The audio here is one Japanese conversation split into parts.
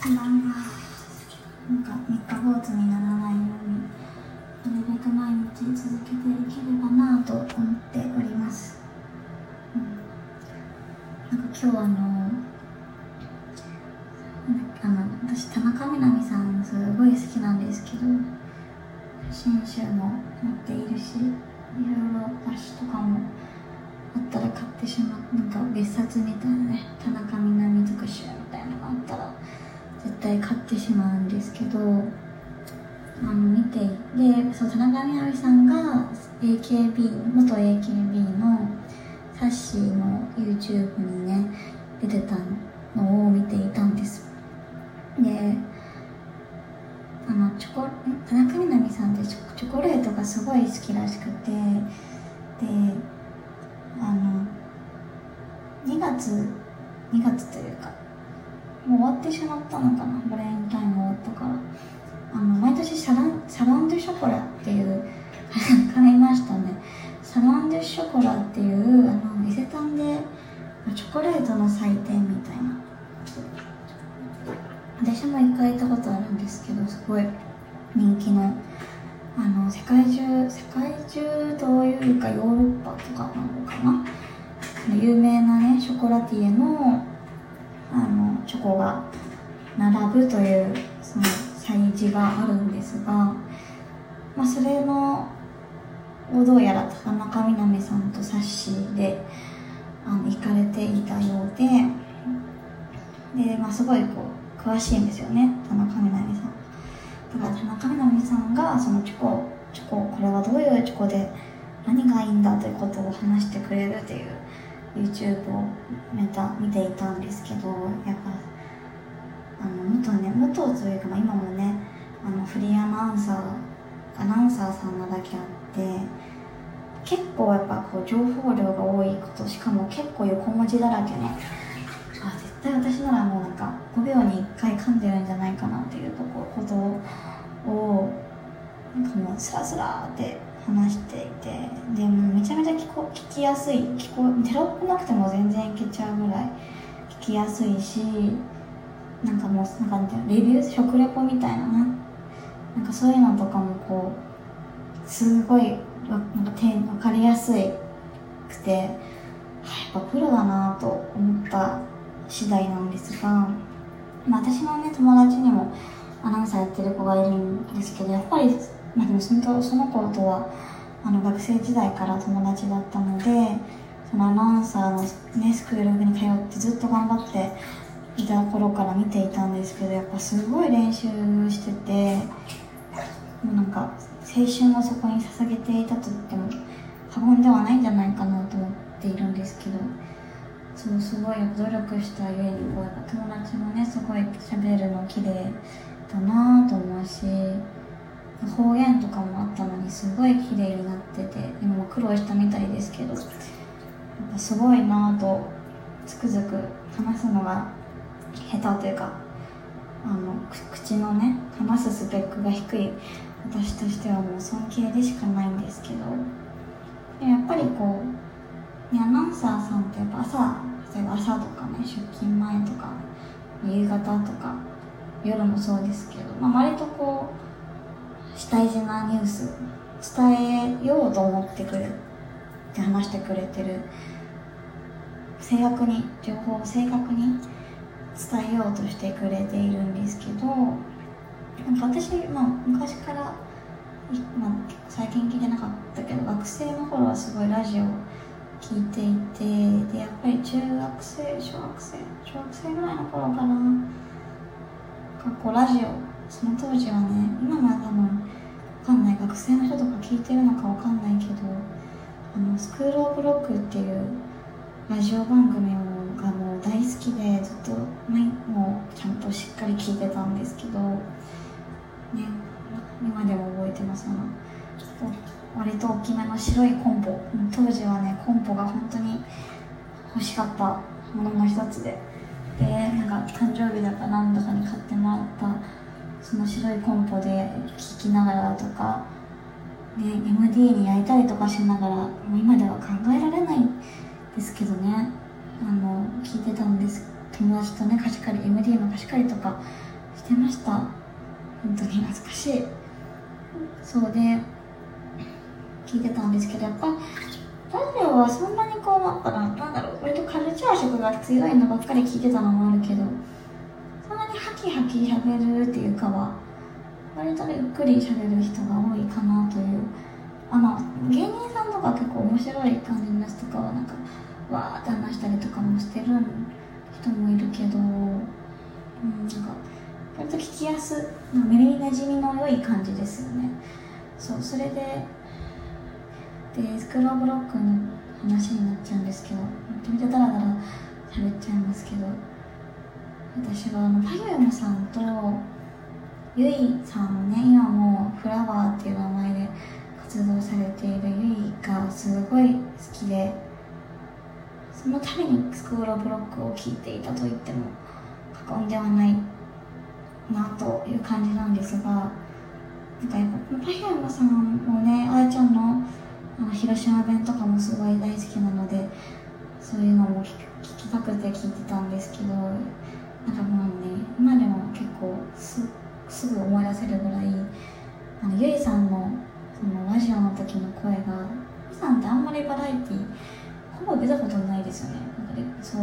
不安がなんか三日坊主にならないようになるべく毎日続けていければなと思っております、うん、なんか今日あのあの私田中みな実さんすごい好きなんですけど写真集も持っているしいろいろ雑誌とかもあったら買ってしまうなんか別冊みたいなね田中みな実特集みたいなのがあったら絶対買ってしまうんですけどあの見ていてそう田中みな実さんが AKB 元 AKB のサッシーの YouTube にね出てたのを見ていたんです。であのチョコ田中みな実さんってチョコレートがすごい好きらしくてであの2月2月とってしまったのかなバレンタイン終わったからあの毎年サランサラン・ドゥ・ショコラっていう噛みましたね。サラン・ドゥ・ショコラっていうあの伊勢丹でチョコレートの祭典みたいな。私も一回行ったことあるんですけどすごい人気のあの世界中世界中というかヨーロッパとかなのかな。有名なねショコラティエのチョコが並ぶというその催事があるんですが、まあ、それのをどうやら田中みな実さんとサッシーであの行かれていたようでで、まあ、すごいこう詳しいんですよね田中みな実さん。だから田中みな実さんがそのチョコチョコこれはどういうチョコで何がいいんだということを話してくれるっていう YouTube を見た見ていたんですけどやっぱあの元ね元というか、まあ、今もねあのフリーアナウンサーアナウンサーさんなだけあって結構やっぱこう情報量が多いことしかも結構横文字だらけのあ絶対私ならもうなんか5秒に1回噛んでるんじゃないかなっていうとこことをなんかもうスラスラって話していてでもめちゃめちゃ聞こ聞きやすい。聞こテロップなくても全然いけちゃうぐらい聞きやすいしなんかもうなんかレビュー？食レポみたいなななんかそういうのとかもこうすごいなんか手分かりやすいくてやっぱプロだなと思った次第なんですが、まあ、私のね友達にもアナウンサーやってる子がいるんですけどやっぱりまあでもそのその子とはあの学生時代から友達だったのでそのアナウンサーの、ね、スクールに通ってずっと頑張っていた頃から見ていたんですけどやっぱすごい練習しててもうなんか青春をそこに捧げていたと言っても過言ではないんじゃないかなと思っているんですけどそうすごい努力したゆえにこうやっぱ友達もねすごい喋るの綺麗だなと思うし方言とかもあったのにすごい綺麗になってて今も苦労したみたいですけどやっぱすごいなぁとつくづく話すのが下手というかあの口のね話すスペックが低い私としてはもう尊敬でしかないんですけどやっぱりこう、アナウンサーさんってやっぱ朝例えば朝とかね出勤前とか夕方とか夜もそうですけど、まあ、割とこう主体事なニュース伝えようと思ってくれって話してくれてる。正確に情報を正確に伝えようとしてくれているんですけどなんか私、まあ、昔から、まあ、最近聞いてなかったけど学生の頃はすごいラジオ聞いていてでやっぱり中学生小学生小学生ぐらいの頃かな。学校ラジオその当時はね今の多分学生の人とか聞いてるのかわかんないけどあのスクール・オブ・ロックっていうラジオ番組がもう大好きでずっともちゃんとしっかり聞いてたんですけどね今でも覚えてます。あの割と大きめの白いコンポ。当時はねコンポが本当に欲しかったものの一つで。でなんか誕生日だか何だかに買ってもらったその白いコンポで聴きながらとか、ね、MD に焼いたりとかしながらもう今では考えられないですけどね。あの聞いてたんです。友達とね貸し借り MD の貸し借りとかしてました。本当に懐かしい。そうで聞いてたんですけどやっぱラジオはそんなにこうなんかなんだろう割とカルチャー色が強いのばっかり聞いてたのもあるけどそんなにハキハキ喋るっていうかは割とゆっくり喋る人が多いかなという。あの芸人さんとか結構面白い感じのやつとかはなんかわーって話したりとかもしてる人もいるけど、うん、なんか割と聞きやす耳なじみの良い感じですよね。そうそれででスクローブロックの話になっちゃうんですけどめちゃめちゃダラダラ喋っちゃいますけど私はあのパユームさんとゆいさんね今もうフラワーっていう名前で活動されているゆいがすごい好きでそのためにスクールブロックを聴いていたと言っても過言ではないなという感じなんですがなんかやっぱパヒアムさんもねあやちゃんのあの広島弁とかもすごい大好きなのでそういうのも聞きたくて聞いてたんですけどなんかもうね今でも結構すっすぐ思い出せるぐらいあのゆいさんのそのラジオの時の声がゆいさんってあんまりバラエティほぼ出たことないですよね。なんかでそう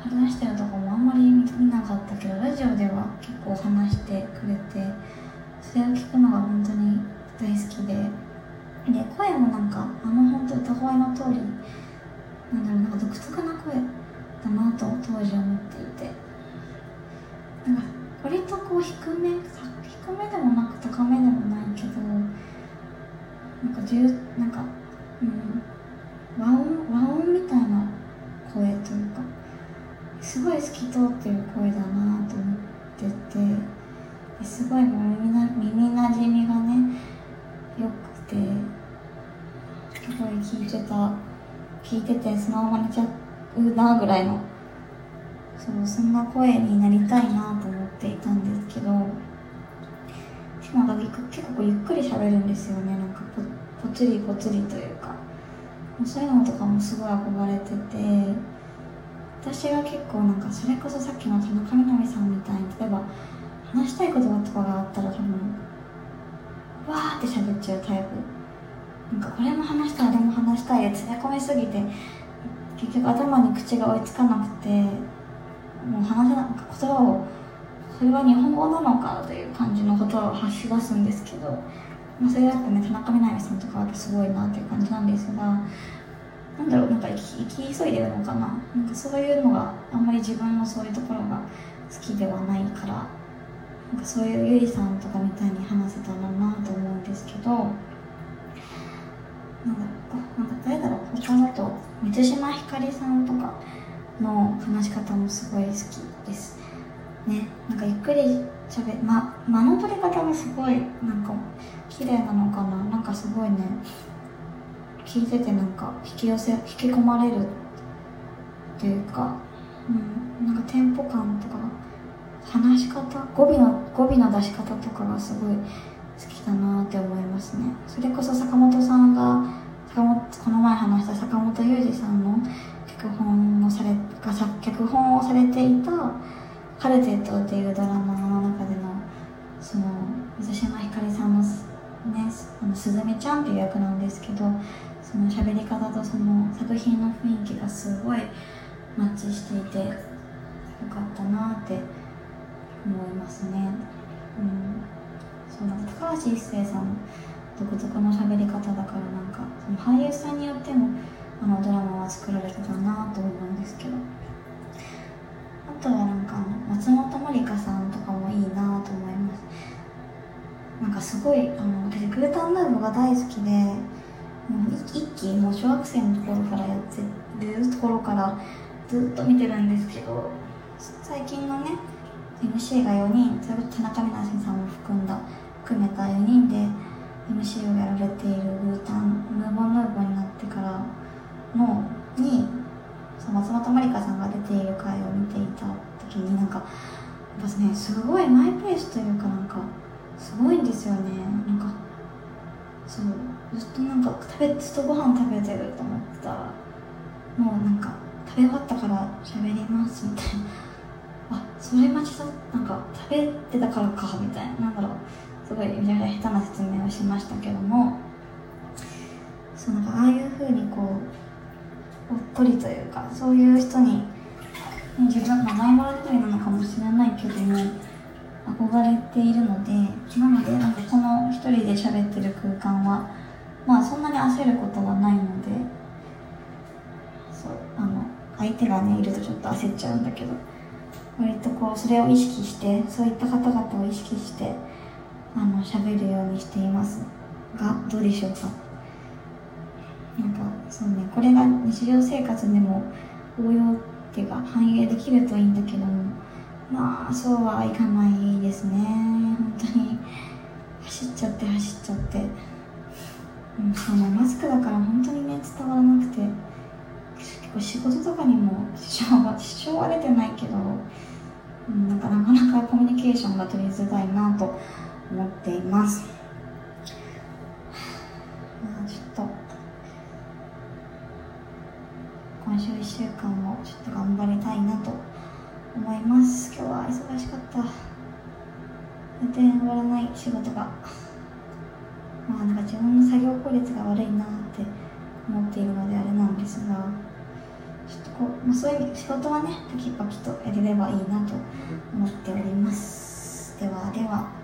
話してるとこもあんまり見なかったけどラジオでは結構話してくれてそれを聞くのが本当に大好きでで声もなんかあの本当歌声の通りなんだろうなんか独特な声だなと当時思っていて。こう低め低めでもなく高めでもないけどなんか重なんかうん和音和音みたいな声というかすごい透き通ってる声だなと思っててすごい耳な耳なじみがねよくてすごい聞いてた聞いててそのまま寝ちゃうなぐらいのそうそんな声になりたいなと思って。しか結構ゆっくり喋るんですよね。なんかぽぽつりぽつりというか。そういうのとかもすごい憧れてて。私が結構なんかそれこそさっきの田中みな実さんみたいに例えば話したいこととかがあったら多分わーって喋っちゃうタイプ。なんかこれも話したいあれも話したいで詰め込みすぎて結局頭に口が追いつかなくてもう話せな言葉をそれは日本語なのかという感じの言葉を発し出すんですけど、まあ、それだってね田中みな実さんとかはすごいなっていう感じなんですがなんだろうなんか生き急いでるのかな？なんかそういうのがあんまり自分のそういうところが好きではないからなんかそういうゆいさんとかみたいに話せたらなと思うんですけどなんだろうなんか誰だろう？他だと満島ひかりさんとかの話し方もすごい好きです。ねなんかゆっくりしゃべま間の取り方がすごいなんか綺麗なのかな。なんかすごいね聞いててなんか引き寄せ引き込まれるっていうか、うん、なんかテンポ感とか話し方語尾の語尾の出し方とかがすごい好きだなって思いますね。それこそ坂本さんが坂本この前話した坂本雄二さんの脚本をされが脚本をされていた「カルテット」っていうドラマの中でのその水島ひかりさんのねあのすずめちゃんっていう役なんですけどその喋り方とその作品の雰囲気がすごいマッチしていてよかったなって思いますね。うん、そうなん高橋一生さんの独特の喋り方だからなんかその俳優さんによってもあのドラマは作られてたなと思うんですけどあとはな松本まりかさんとかもいいなと思います。なんかすごいあの私グータンヌーボが大好きでもう一期もう小学生の頃からやってるところからずっと見てるんですけど最近のね MC が4人それ田中みな実さんを含んだ含めた4人で MC をやられているグータンムーボンヌーボーになってからのにその松本まりかさんが出ている回を見ていた。時になんかやっぱねすごいマイペースというかなんかすごいんですよね。なんかそうずっとなんか食べずっとご飯食べてると思ってた。らもうなんか食べ終わったから喋りますみたいな。あそれ間違っなんか食べてたからかみたいな。なんだろう。すごいめちゃめちゃ下手な説明をしましたけども。そうなんかああいうふうにこうおっとりというかそういう人に自分名前もらったりなのかもしれないけども憧れているのでなのでなんかこの一人で喋ってる空間はまあそんなに焦ることはないのでそうあの相手がねいるとちょっと焦っちゃうんだけど割とこうそれを意識してそういった方々を意識してあの喋るようにしていますがどうでしょうか？なんかそうねこれが日常生活でも応用っていうか反映できるといいんだけどもまあそうはいかないですね。本当に。走っちゃって走っちゃって。うんそうねマスクだから本当にね伝わらなくて。結構仕事とかにも支障は支障は出てないけど、うん、なんかなかなかコミュニケーションが取りづらいなと思っています。週間もちょっと頑張りたいなと思います。今日は忙しかった。全然終わらない仕事がまあなんか自分の作業効率が悪いなって思っているのであれなんですがちょっとこう、まあ、そういう仕事はねパキパキとやれればいいなと思っております。ではでは。